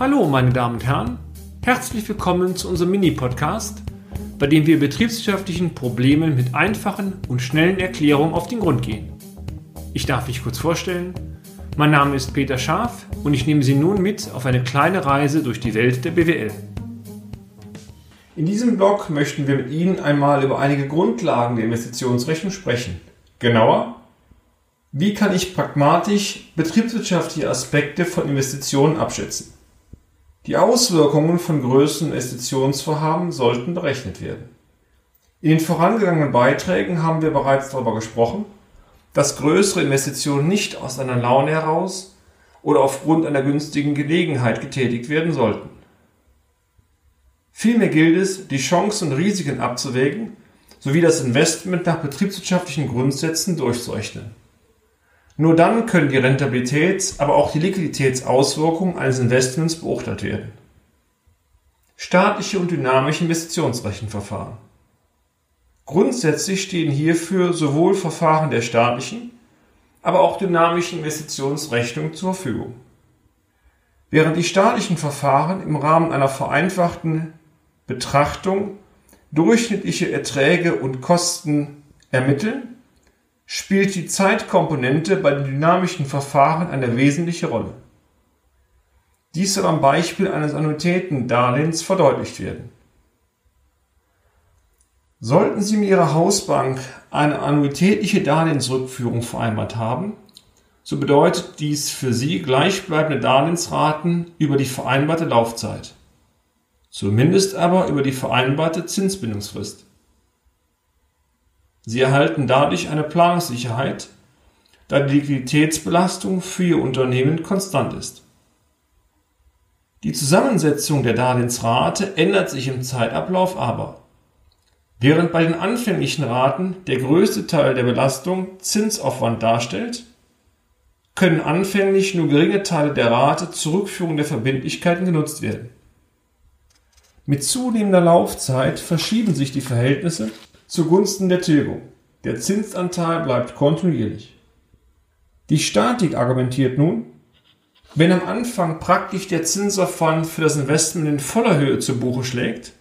Hallo, meine Damen und Herren. Herzlich willkommen zu unserem Mini-Podcast, bei dem wir betriebswirtschaftlichen Problemen mit einfachen und schnellen Erklärungen auf den Grund gehen. Ich darf mich kurz vorstellen. Mein Name ist Peter Scharf und ich nehme Sie nun mit auf eine kleine Reise durch die Welt der BWL. In diesem Blog möchten wir mit Ihnen einmal über einige Grundlagen der Investitionsrechnung sprechen. Genauer, wie kann ich pragmatisch betriebswirtschaftliche Aspekte von Investitionen abschätzen? Die Auswirkungen von größeren Investitionsvorhaben sollten berechnet werden. In den vorangegangenen Beiträgen haben wir bereits darüber gesprochen, dass größere Investitionen nicht aus einer Laune heraus oder aufgrund einer günstigen Gelegenheit getätigt werden sollten. Vielmehr gilt es, die Chancen und Risiken abzuwägen sowie das Investment nach betriebswirtschaftlichen Grundsätzen durchzurechnen. Nur dann können die Rentabilitäts-, aber auch die Liquiditätsauswirkungen eines Investments beurteilt werden. Staatliche und dynamische Investitionsrechenverfahren. Grundsätzlich stehen hierfür sowohl Verfahren der staatlichen, aber auch dynamischen Investitionsrechnung zur Verfügung. Während die staatlichen Verfahren im Rahmen einer vereinfachten Betrachtung durchschnittliche Erträge und Kosten ermitteln, spielt die Zeitkomponente bei den dynamischen Verfahren eine wesentliche Rolle. Dies soll am Beispiel eines Annuitätendarlehens verdeutlicht werden. Sollten Sie mit Ihrer Hausbank eine annuitätliche Darlehensrückführung vereinbart haben, so bedeutet dies für Sie gleichbleibende Darlehensraten über die vereinbarte Laufzeit, zumindest aber über die vereinbarte Zinsbindungsfrist. Sie erhalten dadurch eine Planungssicherheit, da die Liquiditätsbelastung für Ihr Unternehmen konstant ist. Die Zusammensetzung der Darlehensrate ändert sich im Zeitablauf aber. Während bei den anfänglichen Raten der größte Teil der Belastung Zinsaufwand darstellt, können anfänglich nur geringe Teile der Rate zur Rückführung der Verbindlichkeiten genutzt werden. Mit zunehmender Laufzeit verschieben sich die Verhältnisse zugunsten der Tilgung. Der Zinsanteil bleibt kontinuierlich. Die Statik argumentiert nun, wenn am Anfang praktisch der Zinsaufwand für das Investment in voller Höhe zu Buche schlägt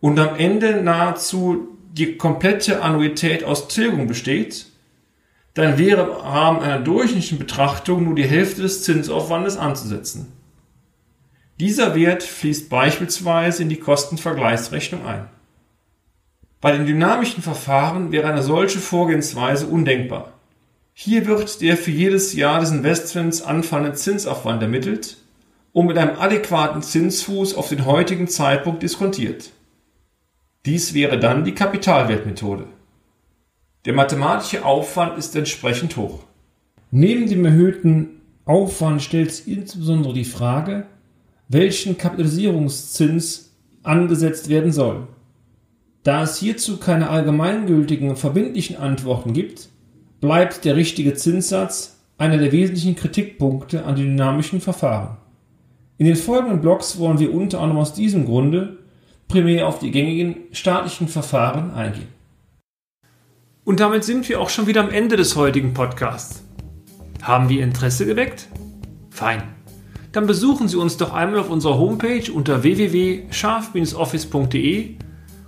und am Ende nahezu die komplette Annuität aus Tilgung besteht, dann wäre im Rahmen einer durchschnittlichen Betrachtung nur die Hälfte des Zinsaufwandes anzusetzen. Dieser Wert fließt beispielsweise in die Kostenvergleichsrechnung ein. Bei den dynamischen Verfahren wäre eine solche Vorgehensweise undenkbar. Hier wird der für jedes Jahr des Investments anfallende Zinsaufwand ermittelt und mit einem adäquaten Zinsfuß auf den heutigen Zeitpunkt diskontiert. Dies wäre dann die Kapitalwertmethode. Der mathematische Aufwand ist entsprechend hoch. Neben dem erhöhten Aufwand stellt sich insbesondere die Frage, welchen Kapitalisierungszins angesetzt werden soll. Da es hierzu keine allgemeingültigen und verbindlichen Antworten gibt, bleibt der richtige Zinssatz einer der wesentlichen Kritikpunkte an den dynamischen Verfahren. In den folgenden Blogs wollen wir unter anderem aus diesem Grunde primär auf die gängigen staatlichen Verfahren eingehen. Und damit sind wir auch schon wieder am Ende des heutigen Podcasts. Haben wir Interesse geweckt? Fein. Dann besuchen Sie uns doch einmal auf unserer Homepage unter www.scharf-office.de